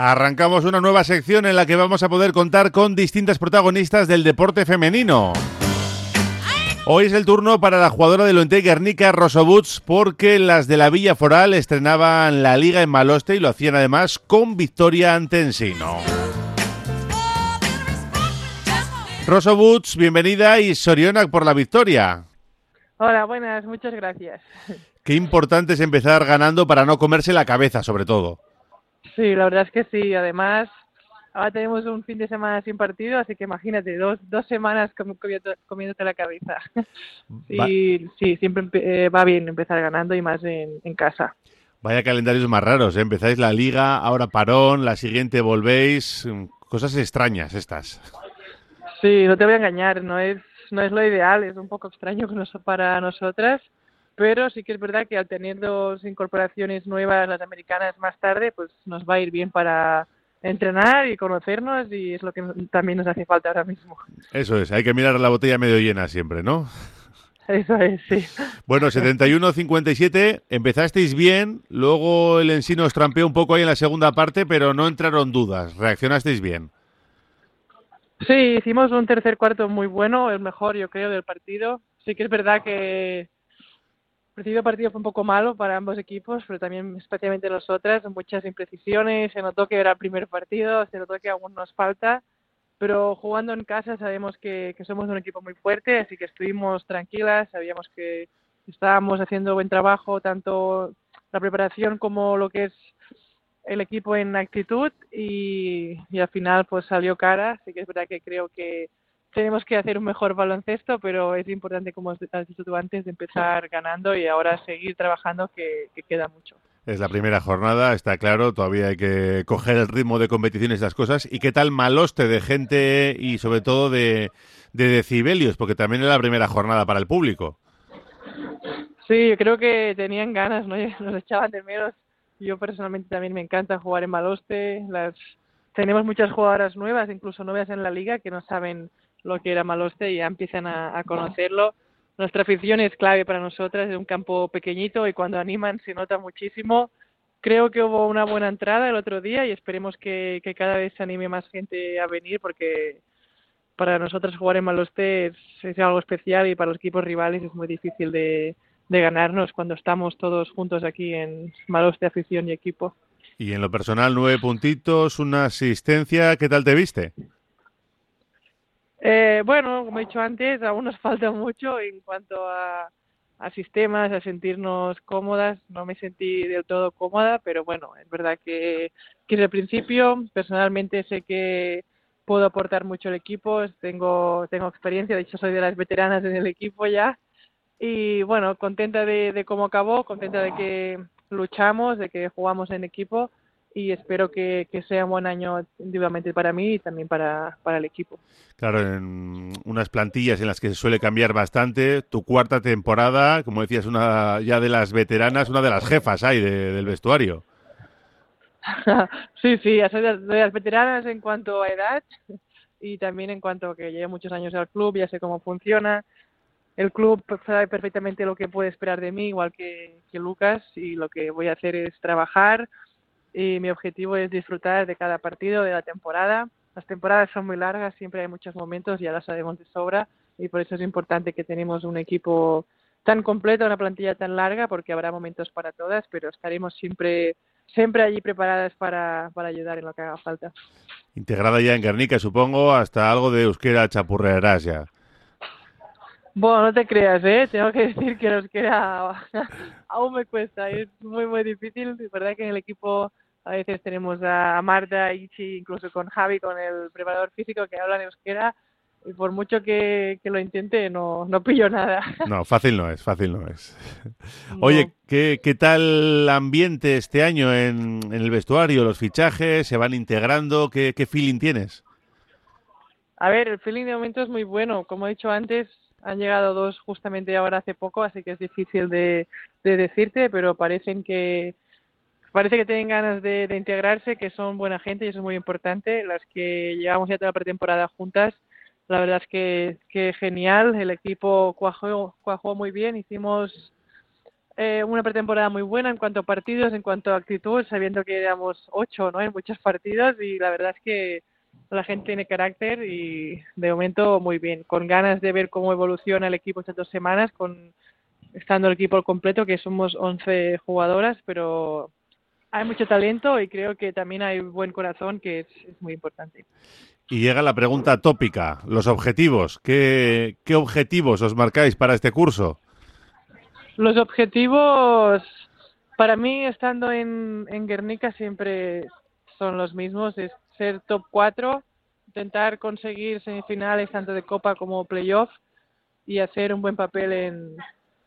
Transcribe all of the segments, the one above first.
Arrancamos una nueva sección en la que vamos a poder contar con distintas protagonistas del deporte femenino. Hoy es el turno para la jugadora de Lointe Guernica, Rosobuts, porque las de la Villa Foral estrenaban la liga en Maloste y lo hacían además con victoria ante Ensino. Rosobuts, bienvenida y Sorionak por la victoria. Hola, buenas, muchas gracias. Qué importante es empezar ganando para no comerse la cabeza, sobre todo. Sí, la verdad es que sí. Además, ahora tenemos un fin de semana sin partido, así que imagínate, dos, dos semanas comiéndote la cabeza. Y sí, siempre eh, va bien empezar ganando y más en, casa. Vaya calendarios más raros, ¿eh? empezáis la liga, ahora parón, la siguiente volvéis, mm, cosas extrañas estas. Sí, no te voy a engañar, no es, no es lo ideal, es un poco extraño para nosotras, pero sí que es verdad que al tener dos incorporaciones nuevas, las americanas, más tarde, pues nos va a ir bien para entrenar y conocernos y es lo que también nos hace falta ahora mismo. Eso es, hay que mirar la botella medio llena siempre, ¿no? Eso es, sí. Bueno, 71-57, empezasteis bien, luego el Ensino os trampeó un poco ahí en la segunda parte, pero no entraron dudas, reaccionasteis bien. Sí, hicimos un tercer cuarto muy bueno, el mejor yo creo del partido. Sí que es verdad que el partido fue un poco malo para ambos equipos, pero también especialmente nosotras, muchas imprecisiones, se notó que era el primer partido, se notó que aún nos falta, pero jugando en casa sabemos que, somos un equipo muy fuerte, así que estuvimos tranquilas, sabíamos que estábamos haciendo buen trabajo, tanto la preparación como lo que es el equipo en actitud y, y al final pues salió cara, así que es verdad que creo que tenemos que hacer un mejor baloncesto, pero es importante, como has dicho tú antes, de empezar ganando y ahora seguir trabajando, que, queda mucho. Es la primera jornada, está claro, todavía hay que coger el ritmo de competiciones y las cosas. ¿Y qué tal maloste de gente y sobre todo de, decibelios? Porque también es la primera jornada para el público. Sí, yo creo que tenían ganas, ¿no? Nos echaban de menos. Yo personalmente también me encanta jugar en maloste. Las... Tenemos muchas jugadoras nuevas, incluso nuevas en la liga, que no saben lo que era Maloste y ya empiezan a, conocerlo. Nuestra afición es clave para nosotras, es un campo pequeñito y cuando animan se nota muchísimo. Creo que hubo una buena entrada el otro día y esperemos que, cada vez se anime más gente a venir porque para nosotros jugar en Maloste es, algo especial y para los equipos rivales es muy difícil de, de ganarnos cuando estamos todos juntos aquí en Maloste, afición y equipo. Y en lo personal, nueve puntitos, una asistencia, ¿qué tal te viste? Eh, bueno, como he dicho antes, aún nos falta mucho en cuanto a, sistemas, a sentirnos cómodas. No me sentí del todo cómoda, pero bueno, es verdad que, desde el principio personalmente sé que puedo aportar mucho al equipo, tengo, tengo experiencia, de hecho soy de las veteranas en el equipo ya. Y bueno, contenta de, de cómo acabó, contenta de que luchamos, de que jugamos en equipo y espero que, sea un buen año individualmente para mí y también para, el equipo. Claro, en unas plantillas en las que se suele cambiar bastante, tu cuarta temporada, como decías, una ya de las veteranas, una de las jefas hay del vestuario. sí, sí, soy de, las veteranas en cuanto a edad y también en cuanto a que llevo muchos años al club, ya sé cómo funciona. El club sabe perfectamente lo que puede esperar de mí, igual que, que Lucas, y lo que voy a hacer es trabajar, y mi objetivo es disfrutar de cada partido de la temporada. Las temporadas son muy largas, siempre hay muchos momentos, ya las sabemos de sobra y por eso es importante que tenemos un equipo tan completo, una plantilla tan larga, porque habrá momentos para todas, pero estaremos siempre siempre allí preparadas para, para ayudar en lo que haga falta. Integrada ya en Guernica, supongo, hasta algo de euskera chapurrearás ya. Bueno, no te creas, ¿eh? Tengo que decir que que aún me cuesta, es muy, muy difícil. Es verdad que en el equipo a veces tenemos a Marta, Ichi, incluso con Javi, con el preparador físico que hablan euskera, y por mucho que, lo intente, no, no pillo nada. No, fácil no es, fácil no es. Oye, ¿qué, ¿qué tal el ambiente este año en, en, el vestuario? ¿Los fichajes se van integrando? ¿Qué, ¿Qué feeling tienes? A ver, el feeling de momento es muy bueno. Como he dicho antes, han llegado dos justamente ahora hace poco, así que es difícil de, decirte, pero parecen que parece que tienen ganas de, integrarse, que son buena gente y eso es muy importante. Las que llevamos ya toda la pretemporada juntas, la verdad es que, genial. El equipo cuajó, cuajó muy bien. Hicimos eh, una pretemporada muy buena en cuanto a partidos, en cuanto a actitud, sabiendo que éramos ocho ¿no? en muchos partidos y la verdad es que la gente tiene carácter y de momento muy bien, con ganas de ver cómo evoluciona el equipo estas dos semanas, con estando el equipo al completo, que somos 11 jugadoras, pero hay mucho talento y creo que también hay buen corazón, que es, muy importante. Y llega la pregunta tópica, los objetivos. ¿Qué, ¿Qué objetivos os marcáis para este curso? Los objetivos, para mí, estando en, en Guernica, siempre son los mismos, es ser top 4, intentar conseguir semifinales tanto de Copa como playoff y hacer un buen papel en,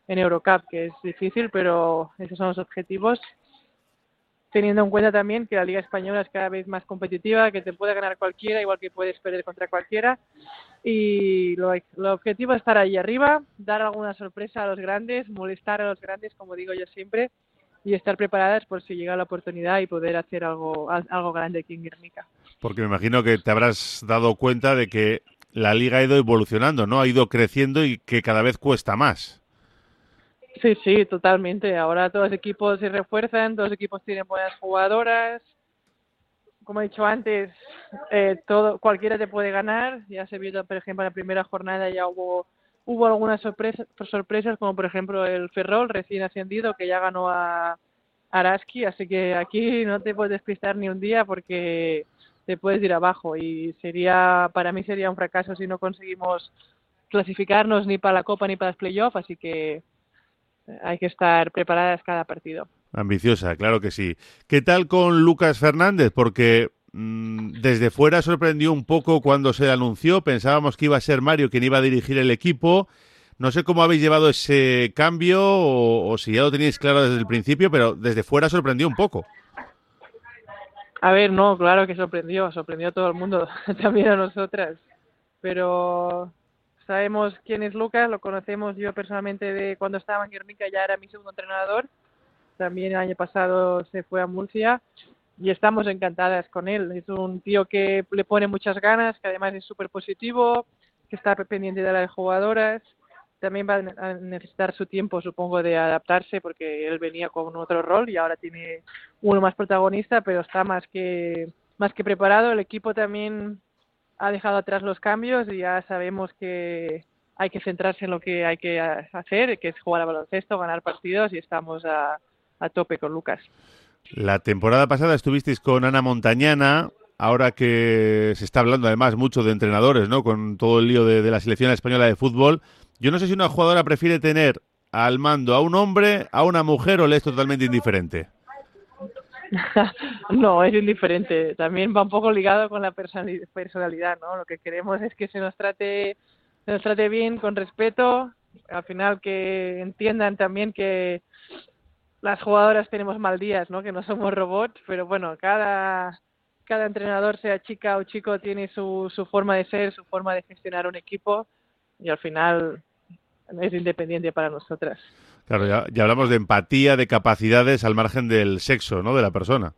en Eurocup, que es difícil, pero esos son los objetivos. Teniendo en cuenta también que la Liga Española es cada vez más competitiva, que te puede ganar cualquiera, igual que puedes perder contra cualquiera. Y lo, objetivo es estar ahí arriba, dar alguna sorpresa a los grandes, molestar a los grandes, como digo yo siempre, y estar preparadas por si llega la oportunidad y poder hacer algo, algo grande aquí en Guernica. Porque me imagino que te habrás dado cuenta de que la liga ha ido evolucionando, ¿no? Ha ido creciendo y que cada vez cuesta más. Sí, sí, totalmente. Ahora todos los equipos se refuerzan, todos los equipos tienen buenas jugadoras. Como he dicho antes, eh, todo cualquiera te puede ganar. Ya se vio, por ejemplo, en la primera jornada ya hubo hubo algunas sorpresas, como por ejemplo el Ferrol recién ascendido que ya ganó a Araski, así que aquí no te puedes despistar ni un día porque te puedes ir abajo y sería para mí sería un fracaso si no conseguimos clasificarnos ni para la Copa ni para los playoffs, así que hay que estar preparadas cada partido. Ambiciosa, claro que sí. ¿Qué tal con Lucas Fernández? Porque mm, desde fuera sorprendió un poco cuando se anunció. Pensábamos que iba a ser Mario quien iba a dirigir el equipo. No sé cómo habéis llevado ese cambio o, si ya lo teníais claro desde el principio, pero desde fuera sorprendió un poco. A ver, no, claro que sorprendió, sorprendió a todo el mundo, también a nosotras. Pero Sabemos quién es Lucas, lo conocemos yo personalmente de cuando estaba en Guernica, ya era mi segundo entrenador. También el año pasado se fue a Murcia y estamos encantadas con él. Es un tío que le pone muchas ganas, que además es súper positivo, que está pendiente de las jugadoras. También va a necesitar su tiempo, supongo, de adaptarse porque él venía con otro rol y ahora tiene uno más protagonista, pero está más que más que preparado. El equipo también ha dejado atrás los cambios y ya sabemos que hay que centrarse en lo que hay que hacer, que es jugar a baloncesto, ganar partidos y estamos a, tope con Lucas. La temporada pasada estuvisteis con Ana Montañana, ahora que se está hablando además mucho de entrenadores, ¿no? Con todo el lío de, de la selección española de fútbol. Yo no sé si una jugadora prefiere tener al mando a un hombre, a una mujer o le es totalmente indiferente. no, es indiferente. También va un poco ligado con la personalidad, ¿no? Lo que queremos es que se nos trate, se nos trate bien, con respeto. Al final que entiendan también que las jugadoras tenemos mal días, ¿no? Que no somos robots, pero bueno, cada cada entrenador, sea chica o chico, tiene su, su forma de ser, su forma de gestionar un equipo y al final es independiente para nosotras. Claro, ya, hablamos de empatía, de capacidades al margen del sexo, ¿no? De la persona.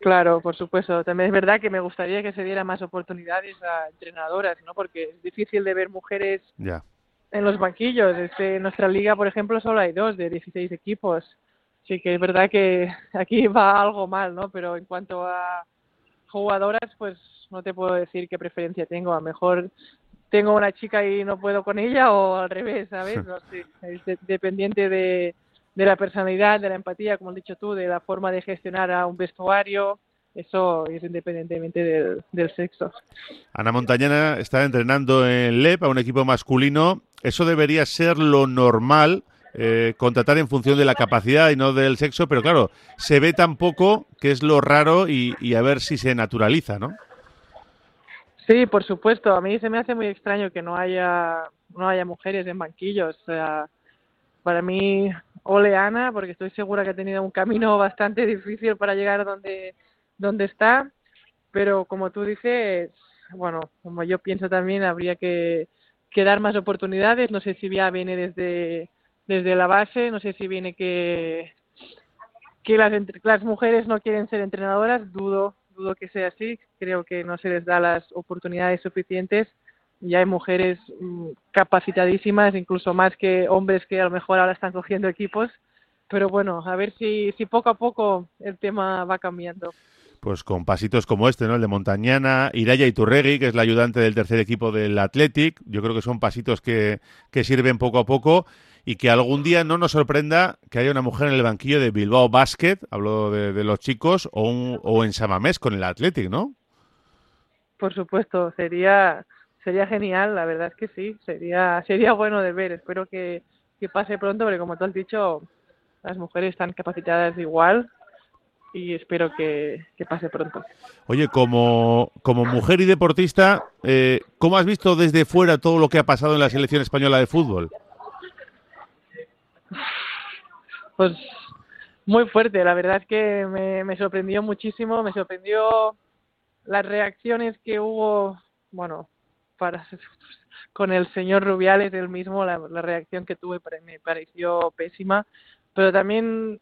Claro, por supuesto. También es verdad que me gustaría que se diera más oportunidades a entrenadoras, ¿no? Porque es difícil de ver mujeres en los banquillos. Este, en nuestra liga, por ejemplo, solo hay dos de 16 equipos. Sí que es verdad que aquí va algo mal, ¿no? Pero en cuanto a jugadoras, pues no te puedo decir qué preferencia tengo. A lo mejor tengo una chica y no puedo con ella o al revés, ¿sabes? No sé, es dependiente de, de la personalidad, de la empatía, como has dicho tú, de la forma de gestionar a un vestuario, eso es independientemente del, del, sexo. Ana Montañana está entrenando en LEP a un equipo masculino. Eso debería ser lo normal, eh, contratar en función de la capacidad y no del sexo, pero claro, se ve tan poco que es lo raro y, y a ver si se naturaliza, ¿no? Sí, por supuesto. A mí se me hace muy extraño que no haya no haya mujeres en banquillos. O sea, para mí, oleana, porque estoy segura que ha tenido un camino bastante difícil para llegar donde donde está. Pero como tú dices, bueno, como yo pienso también, habría que, que dar más oportunidades. No sé si ya viene desde desde la base, no sé si viene que que las, las mujeres no quieren ser entrenadoras, dudo dudo que sea así. Creo que no se les da las oportunidades suficientes y hay mujeres mm, capacitadísimas, incluso más que hombres que a lo mejor ahora están cogiendo equipos. Pero bueno, a ver si, si poco a poco el tema va cambiando pues con pasitos como este, ¿no? El de Montañana, Iraya Iturregui, que es la ayudante del tercer equipo del Athletic. Yo creo que son pasitos que, que sirven poco a poco y que algún día no nos sorprenda que haya una mujer en el banquillo de Bilbao Basket, hablo de, los chicos, o, un, o en Samamés con el Athletic, ¿no? Por supuesto, sería sería genial, la verdad es que sí, sería sería bueno de ver. Espero que, que pase pronto, porque como tú has dicho, las mujeres están capacitadas igual y espero que, pase pronto. Oye, como, como mujer y deportista, eh, ¿cómo has visto desde fuera todo lo que ha pasado en la selección española de fútbol? Pues muy fuerte, la verdad es que me, sorprendió muchísimo, me sorprendió las reacciones que hubo, bueno, para con el señor Rubiales, el mismo, la, reacción que tuve me pareció pésima, pero también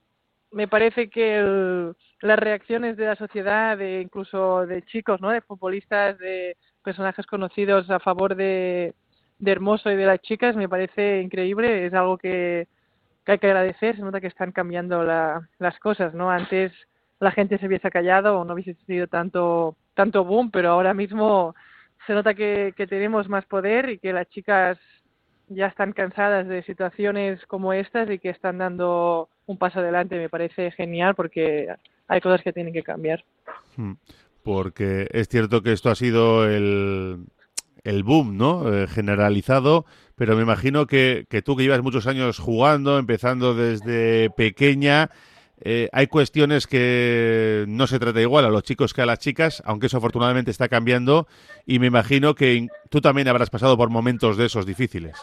me parece que las reacciones de la sociedad, de incluso de chicos, ¿no? De futbolistas, de personajes conocidos a favor de, de Hermoso y de las chicas, me parece increíble. Es algo que, hay que agradecer. Se nota que están cambiando las cosas, ¿no? Antes la gente se hubiese callado o no hubiese sido tanto tanto boom, pero ahora mismo se nota que, que tenemos más poder y que las chicas ya están cansadas de situaciones como estas y que están dando un paso adelante. Me parece genial porque hay cosas que tienen que cambiar. Hmm. Porque es cierto que esto ha sido el, el boom, ¿no? Eh, generalizado, pero me imagino que, que tú que llevas muchos años jugando, empezando desde pequeña, eh, hay cuestiones que no se trata igual a los chicos que a las chicas, aunque eso afortunadamente está cambiando y me imagino que tú también habrás pasado por momentos de esos difíciles.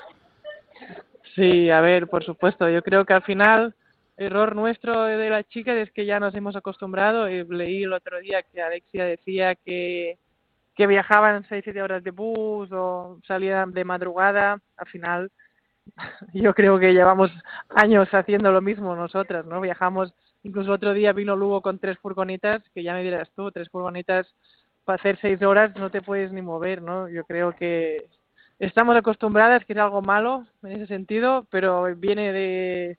Sí, a ver, por supuesto. Yo creo que al final, error nuestro de las chicas es que ya nos hemos acostumbrado. Y leí el otro día que Alexia decía que, que viajaban seis, siete horas de bus o salían de madrugada. Al final, yo creo que llevamos años haciendo lo mismo nosotras, ¿no? Viajamos, incluso otro día vino Lugo con tres furgonitas, que ya me dirás tú, tres furgonitas para hacer seis horas no te puedes ni mover, ¿no? Yo creo que estamos acostumbradas, que es algo malo en ese sentido, pero viene de,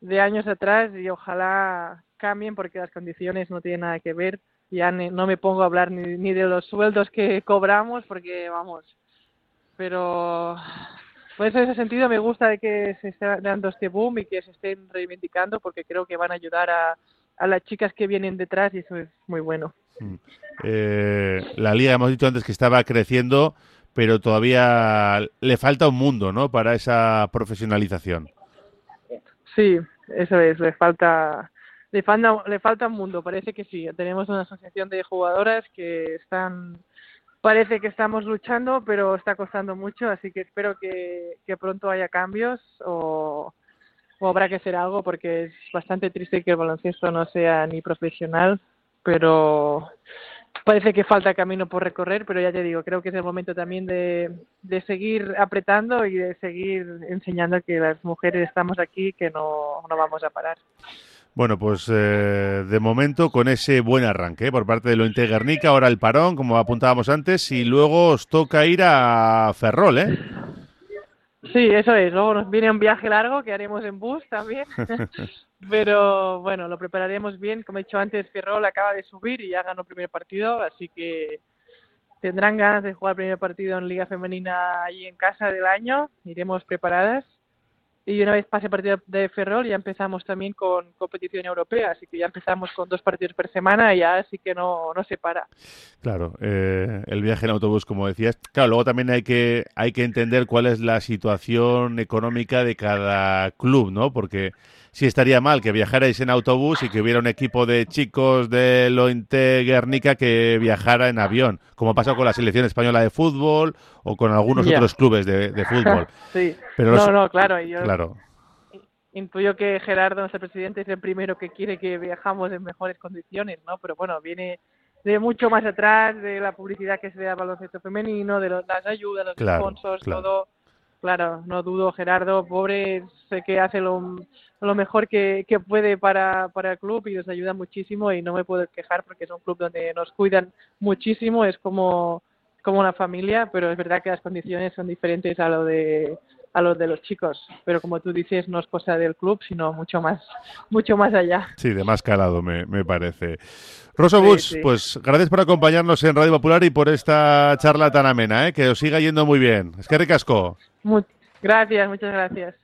de años atrás y ojalá cambien porque las condiciones no tienen nada que ver. Ya no me pongo a hablar ni, ni de los sueldos que cobramos porque vamos, pero pues en ese sentido me gusta de que se esté dando este boom y que se estén reivindicando porque creo que van a ayudar a, a las chicas que vienen detrás y eso es muy bueno. Mm. Eh, la liga hemos dicho antes que estaba creciendo pero todavía le falta un mundo, ¿no? Para esa profesionalización. Sí, eso es, le falta, le falta, le falta un mundo, parece que sí. Tenemos una asociación de jugadoras que están, parece que estamos luchando, pero está costando mucho, así que espero que, que pronto haya cambios o, o habrá que hacer algo porque es bastante triste que el baloncesto no sea ni profesional, pero parece que falta camino por recorrer, pero ya te digo, creo que es el momento también de, de seguir apretando y de seguir enseñando que las mujeres estamos aquí, que no, no vamos a parar. Bueno, pues eh, de momento con ese buen arranque ¿eh? por parte de lo Guernica, ahora el parón, como apuntábamos antes, y luego os toca ir a Ferrol, ¿eh? Sí, eso es. Luego nos viene un viaje largo que haremos en bus también. Pero bueno, lo prepararemos bien. Como he dicho antes, Ferrol acaba de subir y ya ganó el primer partido, así que tendrán ganas de jugar el primer partido en Liga Femenina allí en casa del año. Iremos preparadas y una vez pase el partido de Ferrol ya empezamos también con competición europea, así que ya empezamos con dos partidos por semana y ya así que no, no se para. Claro, eh, el viaje en autobús, como decías. Claro, luego también hay que, hay que entender cuál es la situación económica de cada club, ¿no? Porque sí estaría mal que viajarais en autobús y que hubiera un equipo de chicos de Lointe Guernica que viajara en avión, como pasa con la selección española de fútbol o con algunos otros clubes de, fútbol. sí, Pero no, no, claro. Yo claro. Intuyo que Gerardo, nuestro presidente, es el primero que quiere que viajamos en mejores condiciones, ¿no? Pero bueno, viene de mucho más atrás, de la publicidad que se da al baloncesto femenino, de las ayudas, los sponsors, todo Claro, no dudo, Gerardo, pobre, sé que hace lo, lo mejor que, que puede para, para el club y nos ayuda muchísimo y no me puedo quejar porque es un club donde nos cuidan muchísimo, es como como una familia, pero es verdad que las condiciones son diferentes a lo de a los de los chicos, pero como tú dices, no es cosa del club, sino mucho más, mucho más allá. Sí, de más calado me, me parece. Pues gracias por acompañarnos en Radio Popular y por esta charla tan amena, ¿eh? que os siga yendo muy bien. Es que ricasco. gracias, muchas gracias.